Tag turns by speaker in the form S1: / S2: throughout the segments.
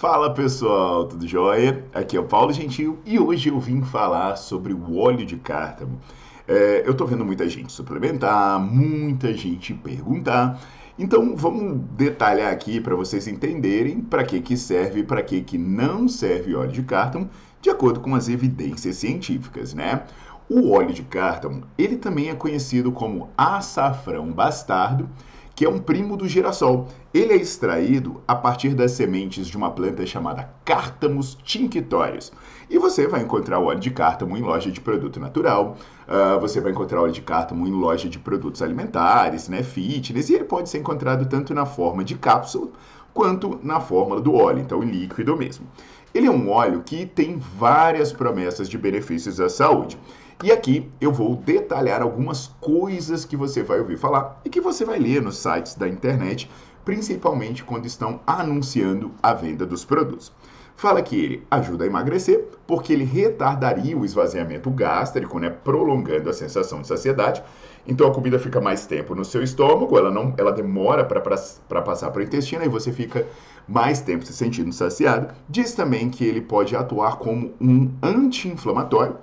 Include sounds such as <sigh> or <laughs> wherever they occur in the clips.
S1: Fala pessoal, tudo jóia? Aqui é o Paulo Gentil e hoje eu vim falar sobre o óleo de cártamo. É, eu tô vendo muita gente suplementar, muita gente perguntar, então vamos detalhar aqui para vocês entenderem para que, que serve e para que, que não serve óleo de cártamo, de acordo com as evidências científicas, né? O óleo de cártamo, ele também é conhecido como açafrão bastardo, que é um primo do girassol. Ele é extraído a partir das sementes de uma planta chamada Cártamos tinctorius. E você vai encontrar o óleo de cártamo em loja de produto natural, uh, você vai encontrar óleo de cártamo em loja de produtos alimentares, né, fitness, e ele pode ser encontrado tanto na forma de cápsula quanto na fórmula do óleo, então em líquido mesmo. Ele é um óleo que tem várias promessas de benefícios à saúde. E aqui eu vou detalhar algumas coisas que você vai ouvir falar e que você vai ler nos sites da internet, principalmente quando estão anunciando a venda dos produtos. Fala que ele ajuda a emagrecer porque ele retardaria o esvaziamento gástrico, né, prolongando a sensação de saciedade. Então a comida fica mais tempo no seu estômago, ela não, ela demora para passar para o intestino e você fica mais tempo se sentindo saciado. Diz também que ele pode atuar como um anti-inflamatório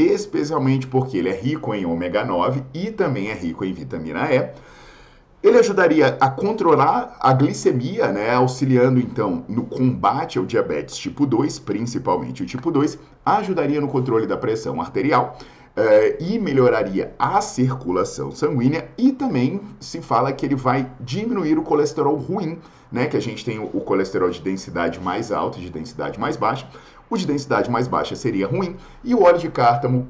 S1: especialmente porque ele é rico em ômega 9 e também é rico em vitamina E. Ele ajudaria a controlar a glicemia, né, auxiliando então no combate ao diabetes tipo 2, principalmente o tipo 2, ajudaria no controle da pressão arterial uh, e melhoraria a circulação sanguínea e também se fala que ele vai diminuir o colesterol ruim, né, que a gente tem o colesterol de densidade mais alta e de densidade mais baixa, o de densidade mais baixa seria ruim e o óleo de cártamo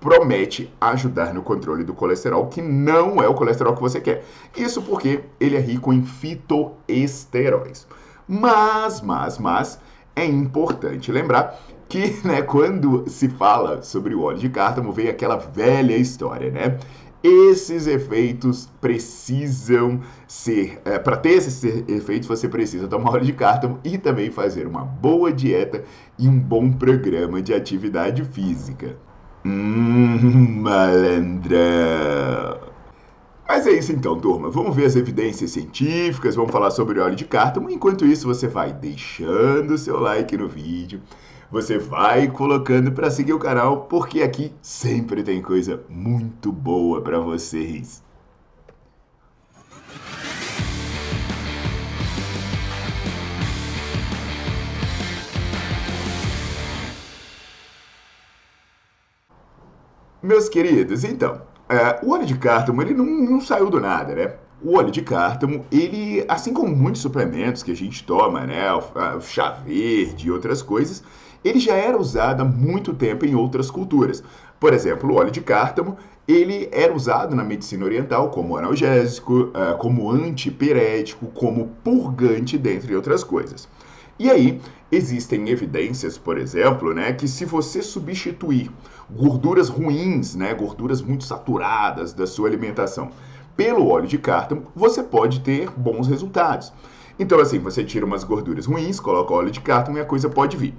S1: promete ajudar no controle do colesterol, que não é o colesterol que você quer. Isso porque ele é rico em fitoesteróis. Mas, mas, mas, é importante lembrar que, né, quando se fala sobre o óleo de cártamo, vem aquela velha história, né? Esses efeitos precisam ser. É, Para ter esses efeitos, você precisa tomar óleo de cártamo e também fazer uma boa dieta e um bom programa de atividade física. Hum, malandra. Mas é isso então, turma. Vamos ver as evidências científicas, vamos falar sobre óleo de cártamo. Enquanto isso, você vai deixando o seu like no vídeo você vai colocando para seguir o canal, porque aqui sempre tem coisa muito boa para vocês. Meus queridos, então, é, o óleo de cártamo ele não, não saiu do nada, né? O óleo de cártamo, ele, assim como muitos suplementos que a gente toma, né, o chá verde e outras coisas, ele já era usado há muito tempo em outras culturas. Por exemplo, o óleo de cártamo, ele era usado na medicina oriental como analgésico, eh, como antipirético, como purgante, dentre outras coisas. E aí, existem evidências, por exemplo, né, que se você substituir gorduras ruins, né, gorduras muito saturadas da sua alimentação, pelo óleo de cártamo, você pode ter bons resultados. Então, assim, você tira umas gorduras ruins, coloca óleo de cártamo e a coisa pode vir.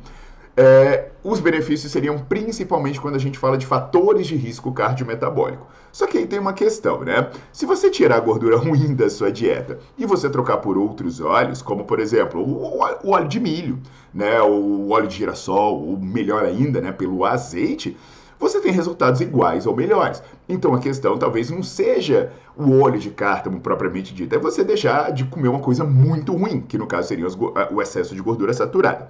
S1: É, os benefícios seriam principalmente quando a gente fala de fatores de risco cardiometabólico. Só que aí tem uma questão, né? Se você tirar a gordura <laughs> ruim da sua dieta e você trocar por outros óleos, como por exemplo o óleo de milho, né, o óleo de girassol, ou melhor ainda, né, pelo azeite, você tem resultados iguais ou melhores. Então a questão talvez não seja o óleo de cártamo propriamente dito, é você deixar de comer uma coisa muito ruim, que no caso seria o excesso de gordura saturada.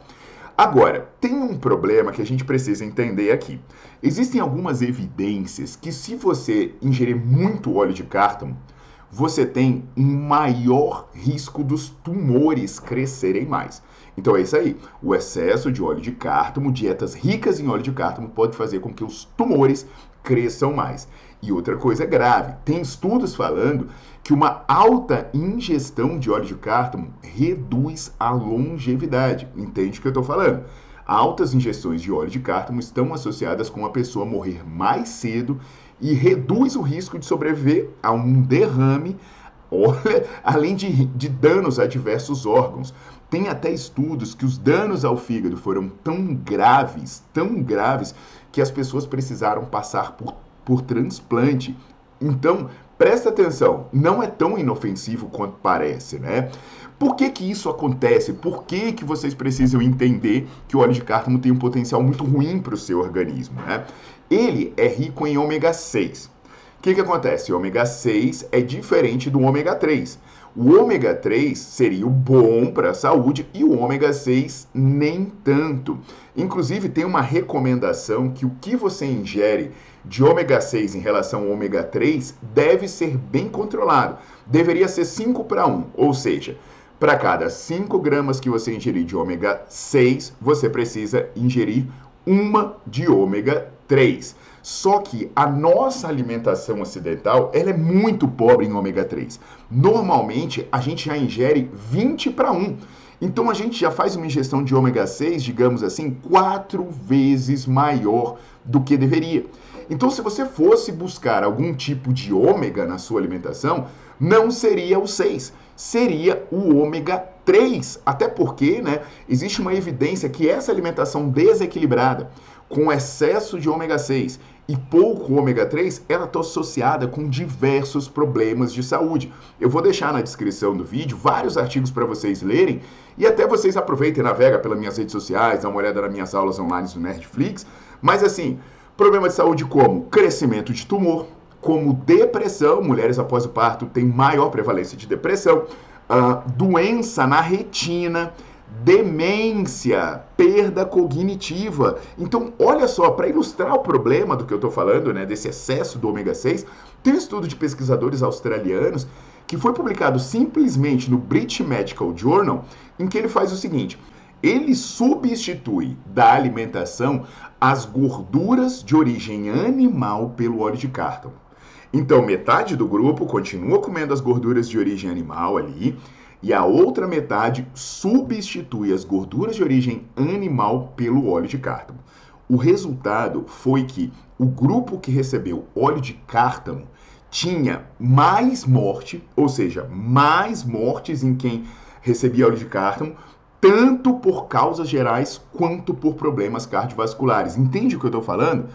S1: Agora, tem um problema que a gente precisa entender aqui. Existem algumas evidências que se você ingerir muito óleo de cártamo, você tem um maior risco dos tumores crescerem mais. Então é isso aí. O excesso de óleo de cártamo, dietas ricas em óleo de cártamo, pode fazer com que os tumores cresçam mais. E outra coisa grave, tem estudos falando que uma alta ingestão de óleo de cártamo reduz a longevidade. Entende o que eu estou falando? Altas ingestões de óleo de cártamo estão associadas com a pessoa morrer mais cedo e reduz o risco de sobreviver a um derrame, olha, <laughs> além de, de danos a diversos órgãos. Tem até estudos que os danos ao fígado foram tão graves, tão graves, que as pessoas precisaram passar por, por transplante. Então, presta atenção, não é tão inofensivo quanto parece, né? Por que, que isso acontece? Por que, que vocês precisam entender que o óleo de cártamo tem um potencial muito ruim para o seu organismo, né? Ele é rico em ômega 6. Que, que acontece? O ômega 6 é diferente do ômega 3. O ômega 3 seria o bom para a saúde e o ômega 6 nem tanto. Inclusive, tem uma recomendação que o que você ingere de ômega 6 em relação ao ômega 3 deve ser bem controlado. Deveria ser 5 para 1, ou seja, para cada 5 gramas que você ingerir de ômega 6, você precisa ingerir uma de ômega 3. Só que a nossa alimentação ocidental ela é muito pobre em ômega 3. Normalmente a gente já ingere 20 para 1. Então a gente já faz uma ingestão de ômega 6, digamos assim, quatro vezes maior do que deveria. Então, se você fosse buscar algum tipo de ômega na sua alimentação, não seria o 6, seria o ômega 3. Até porque né, existe uma evidência que essa alimentação desequilibrada, com excesso de ômega 6 e pouco ômega 3, ela está associada com diversos problemas de saúde. Eu vou deixar na descrição do vídeo vários artigos para vocês lerem e até vocês aproveitem e pelas minhas redes sociais, dá uma olhada nas minhas aulas online no Netflix. Mas assim, problema de saúde como crescimento de tumor, como depressão, mulheres após o parto têm maior prevalência de depressão, uh, doença na retina, demência, perda cognitiva. Então, olha só, para ilustrar o problema do que eu estou falando, né, desse excesso do ômega 6, tem um estudo de pesquisadores australianos que foi publicado simplesmente no British Medical Journal, em que ele faz o seguinte: ele substitui da alimentação as gorduras de origem animal pelo óleo de cártamo. Então, metade do grupo continua comendo as gorduras de origem animal ali, e a outra metade substitui as gorduras de origem animal pelo óleo de cártamo. O resultado foi que o grupo que recebeu óleo de cártamo tinha mais morte, ou seja, mais mortes em quem recebia óleo de cártamo, tanto por causas gerais quanto por problemas cardiovasculares. Entende o que eu estou falando?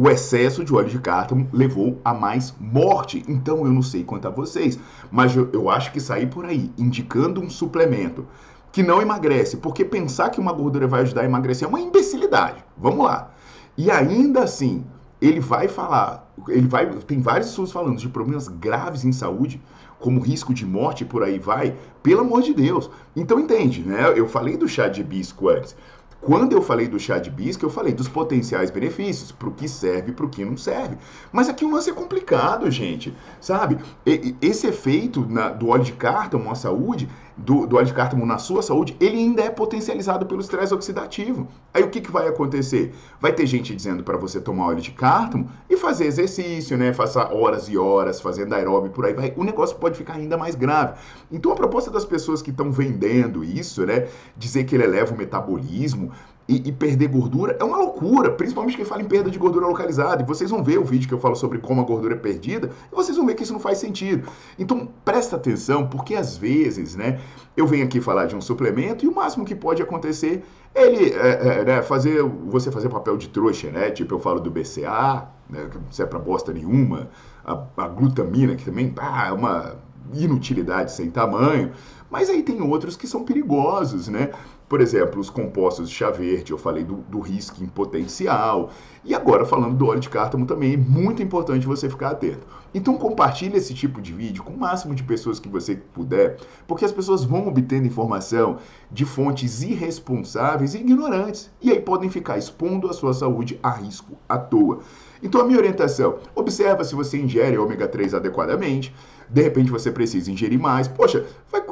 S1: O excesso de óleo de cártamo levou a mais morte. Então eu não sei quanto a vocês, mas eu, eu acho que sair por aí indicando um suplemento que não emagrece, porque pensar que uma gordura vai ajudar a emagrecer é uma imbecilidade. Vamos lá. E ainda assim, ele vai falar, ele vai, tem vários estudos falando de problemas graves em saúde, como risco de morte por aí vai. Pelo amor de Deus. Então entende, né? Eu falei do chá de hibisco antes. Quando eu falei do chá de bisca, eu falei dos potenciais benefícios, para o que serve e para o que não serve. Mas aqui o lance é complicado, gente, sabe? E, esse efeito na, do óleo de cártamo à saúde, do, do, óleo de cártamo na sua saúde, ele ainda é potencializado pelo estresse oxidativo. Aí o que, que vai acontecer? Vai ter gente dizendo para você tomar óleo de cártamo e fazer exercício, né? Faça horas e horas fazendo aeróbio por aí vai. O negócio pode ficar ainda mais grave. Então a proposta das pessoas que estão vendendo isso, né? Dizer que ele eleva o metabolismo, e, e, perder gordura é uma loucura, principalmente quem fala em perda de gordura localizada. E vocês vão ver o vídeo que eu falo sobre como a gordura é perdida, e vocês vão ver que isso não faz sentido. Então presta atenção, porque às vezes, né, eu venho aqui falar de um suplemento e o máximo que pode acontecer é ele é, é, né, fazer você fazer papel de trouxa, né? Tipo, eu falo do BCA, né, que não serve pra bosta nenhuma, a, a glutamina, que também ah, é uma inutilidade sem tamanho. Mas aí tem outros que são perigosos, né? Por exemplo, os compostos de chá verde, eu falei do, do risco em potencial. E agora, falando do óleo de cártamo também, é muito importante você ficar atento. Então, compartilhe esse tipo de vídeo com o máximo de pessoas que você puder, porque as pessoas vão obtendo informação de fontes irresponsáveis e ignorantes. E aí podem ficar expondo a sua saúde a risco à toa. Então, a minha orientação: observa se você ingere ômega 3 adequadamente. De repente, você precisa ingerir mais. Poxa, vai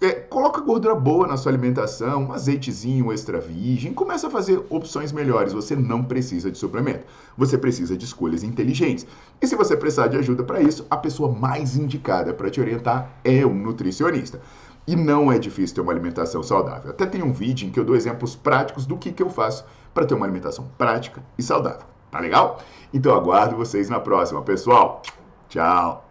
S1: é, coloca gordura boa na sua alimentação, um azeitezinho extra virgem, começa a fazer opções melhores. Você não precisa de suplemento, você precisa de escolhas inteligentes. E se você precisar de ajuda para isso, a pessoa mais indicada para te orientar é um nutricionista. E não é difícil ter uma alimentação saudável. Até tem um vídeo em que eu dou exemplos práticos do que, que eu faço para ter uma alimentação prática e saudável. Tá legal? Então aguardo vocês na próxima, pessoal. Tchau!